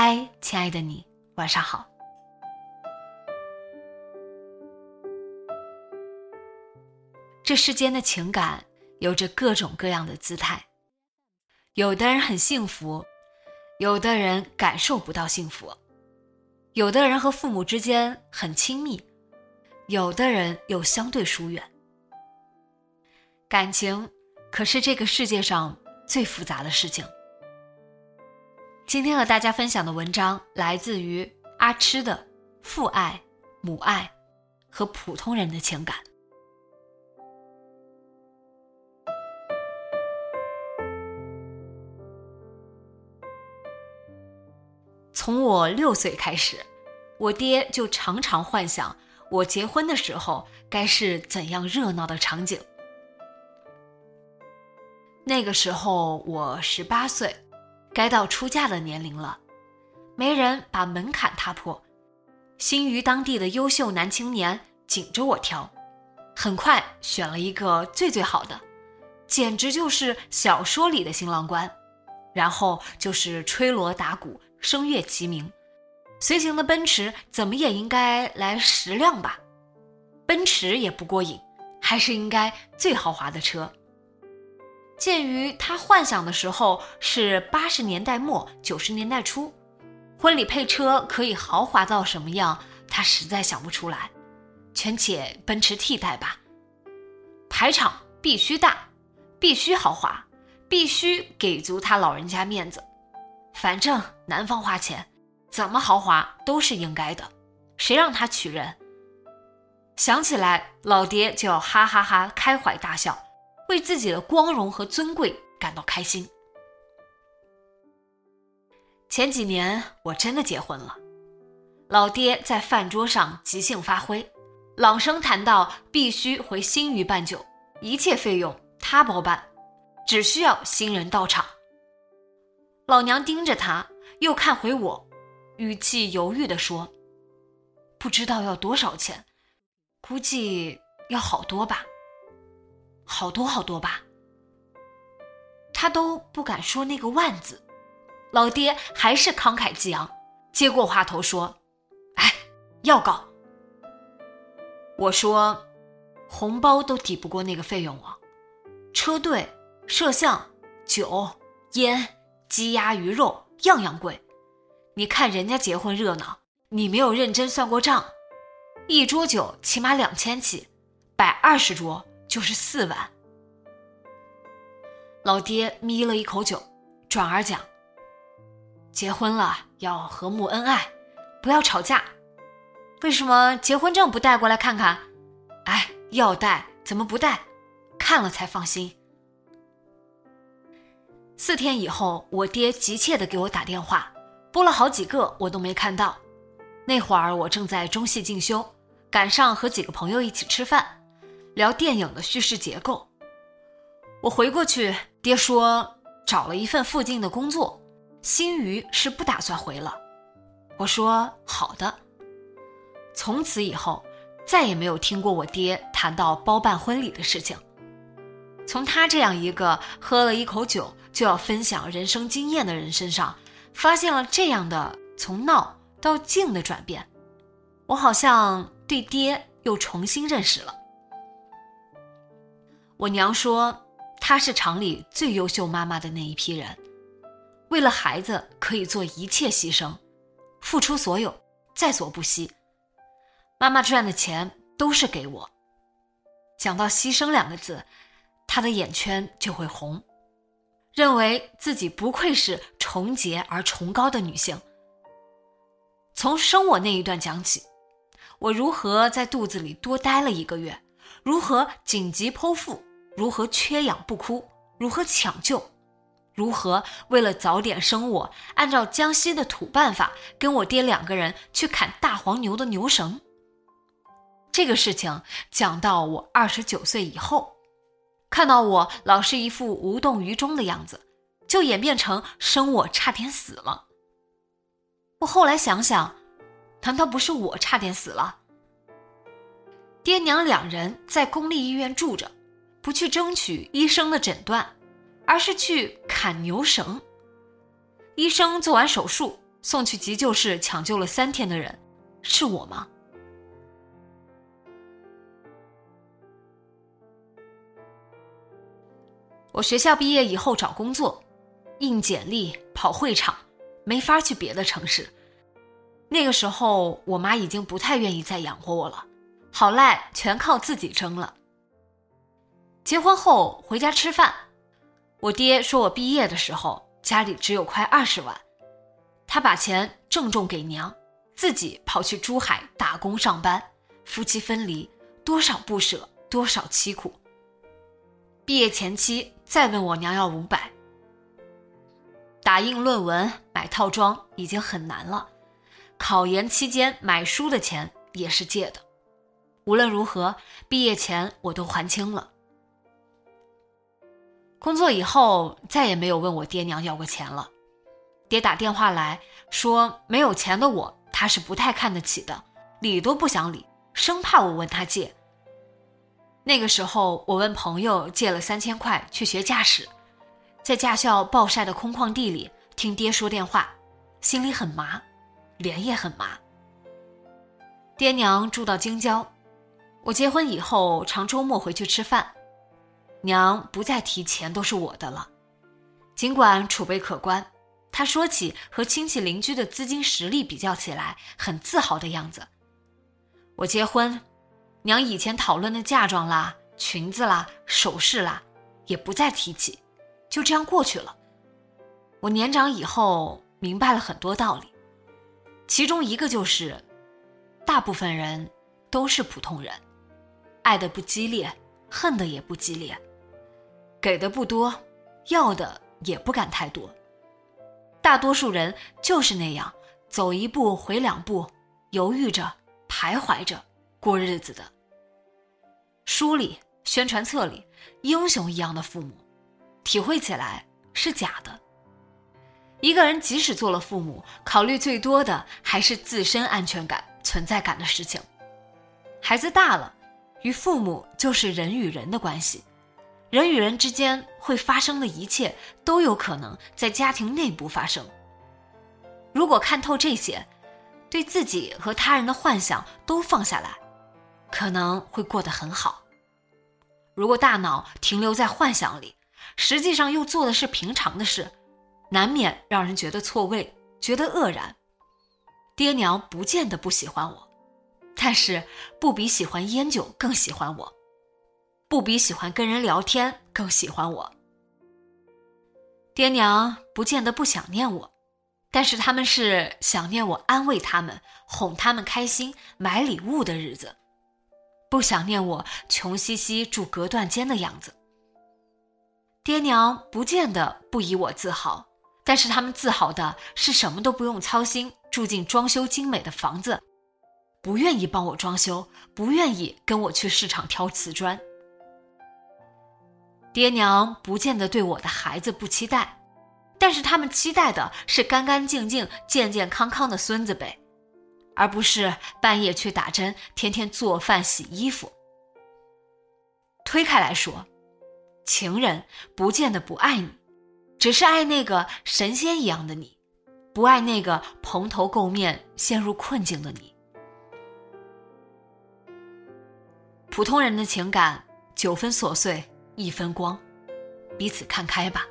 嗨，亲爱的你，晚上好。这世间的情感有着各种各样的姿态，有的人很幸福，有的人感受不到幸福，有的人和父母之间很亲密，有的人又相对疏远。感情可是这个世界上最复杂的事情。今天和大家分享的文章来自于阿痴的《父爱、母爱和普通人的情感》。从我六岁开始，我爹就常常幻想我结婚的时候该是怎样热闹的场景。那个时候我十八岁。该到出嫁的年龄了，媒人把门槛踏破，新余当地的优秀男青年紧着我挑，很快选了一个最最好的，简直就是小说里的新郎官，然后就是吹锣打鼓、声乐齐鸣，随行的奔驰怎么也应该来十辆吧，奔驰也不过瘾，还是应该最豪华的车。鉴于他幻想的时候是八十年代末九十年代初，婚礼配车可以豪华到什么样，他实在想不出来，全且奔驰替代吧。排场必须大，必须豪华，必须给足他老人家面子。反正男方花钱，怎么豪华都是应该的，谁让他娶人？想起来，老爹就要哈哈哈开怀大笑。为自己的光荣和尊贵感到开心。前几年我真的结婚了，老爹在饭桌上即兴发挥，朗声谈到必须回新余办酒，一切费用他包办，只需要新人到场。老娘盯着他，又看回我，语气犹豫地说：“不知道要多少钱，估计要好多吧。”好多好多吧，他都不敢说那个万字，老爹还是慷慨激昂，接过话头说：“哎，要搞。”我说：“红包都抵不过那个费用啊，车队、摄像、酒、烟、鸡鸭鱼肉样样贵。你看人家结婚热闹，你没有认真算过账，一桌酒起码两千起，摆二十桌。”就是四万。老爹眯了一口酒，转而讲：“结婚了要和睦恩爱，不要吵架。为什么结婚证不带过来看看？哎，要带怎么不带？看了才放心。”四天以后，我爹急切的给我打电话，拨了好几个，我都没看到。那会儿我正在中戏进修，赶上和几个朋友一起吃饭。聊电影的叙事结构，我回过去，爹说找了一份附近的工作，新余是不打算回了。我说好的。从此以后，再也没有听过我爹谈到包办婚礼的事情。从他这样一个喝了一口酒就要分享人生经验的人身上，发现了这样的从闹到静的转变，我好像对爹又重新认识了。我娘说，她是厂里最优秀妈妈的那一批人，为了孩子可以做一切牺牲，付出所有，在所不惜。妈妈赚的钱都是给我，讲到牺牲两个字，她的眼圈就会红，认为自己不愧是纯洁而崇高的女性。从生我那一段讲起，我如何在肚子里多待了一个月，如何紧急剖腹，如何缺氧不哭，如何抢救，如何为了早点生我，按照江西的土办法，跟我爹两个人去砍大黄牛的牛绳。这个事情讲到我二十九岁以后，看到我老是一副无动于衷的样子，就演变成生我差点死了。我后来想想，难道不是我差点死了？爹娘两人在公立医院住着，不去争取医生的诊断，而是去砍牛绳。医生做完手术，送去急救室抢救了三天的人，是我吗？我学校毕业以后找工作，印简历、跑会场，没法去别的城市。那个时候，我妈已经不太愿意再养活我了，好赖全靠自己争了。结婚后回家吃饭，我爹说我毕业的时候家里只有快二十万，他把钱郑重给娘，自己跑去珠海打工上班，夫妻分离，多少不舍，多少凄苦。毕业前期。再问我娘要五百，打印论文、买套装已经很难了，考研期间买书的钱也是借的。无论如何，毕业前我都还清了。工作以后再也没有问我爹娘要过钱了。爹打电话来说没有钱的我他是不太看得起的，理都不想理，生怕我问他借。那个时候，我问朋友借了三千块去学驾驶，在驾校暴晒的空旷地里听爹说电话，心里很麻，脸也很麻。爹娘住到京郊，我结婚以后常周末回去吃饭，娘不再提钱都是我的了，尽管储备可观，她说起和亲戚邻居的资金实力比较起来，很自豪的样子。我结婚。娘以前讨论的嫁妆啦、裙子啦、首饰啦，也不再提起，就这样过去了。我年长以后明白了很多道理，其中一个就是，大部分人都是普通人，爱的不激烈，恨的也不激烈，给的不多，要的也不敢太多。大多数人就是那样，走一步回两步，犹豫着，徘徊着过日子的。书里、宣传册里，英雄一样的父母，体会起来是假的。一个人即使做了父母，考虑最多的还是自身安全感、存在感的事情。孩子大了，与父母就是人与人的关系，人与人之间会发生的一切，都有可能在家庭内部发生。如果看透这些，对自己和他人的幻想都放下来。可能会过得很好。如果大脑停留在幻想里，实际上又做的是平常的事，难免让人觉得错位，觉得愕然。爹娘不见得不喜欢我，但是不比喜欢烟酒更喜欢我，不比喜欢跟人聊天更喜欢我。爹娘不见得不想念我，但是他们是想念我安慰他们、哄他们开心、买礼物的日子。不想念我穷兮兮住隔断间的样子。爹娘不见得不以我自豪，但是他们自豪的是什么都不用操心，住进装修精美的房子，不愿意帮我装修，不愿意跟我去市场挑瓷砖。爹娘不见得对我的孩子不期待，但是他们期待的是干干净净、健健康康的孙子辈。而不是半夜去打针，天天做饭洗衣服。推开来说，情人不见得不爱你，只是爱那个神仙一样的你，不爱那个蓬头垢面、陷入困境的你。普通人的情感，九分琐碎，一分光，彼此看开吧。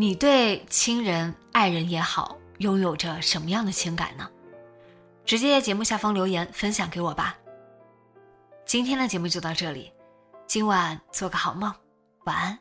你对亲人、爱人也好，拥有着什么样的情感呢？直接在节目下方留言分享给我吧。今天的节目就到这里，今晚做个好梦，晚安。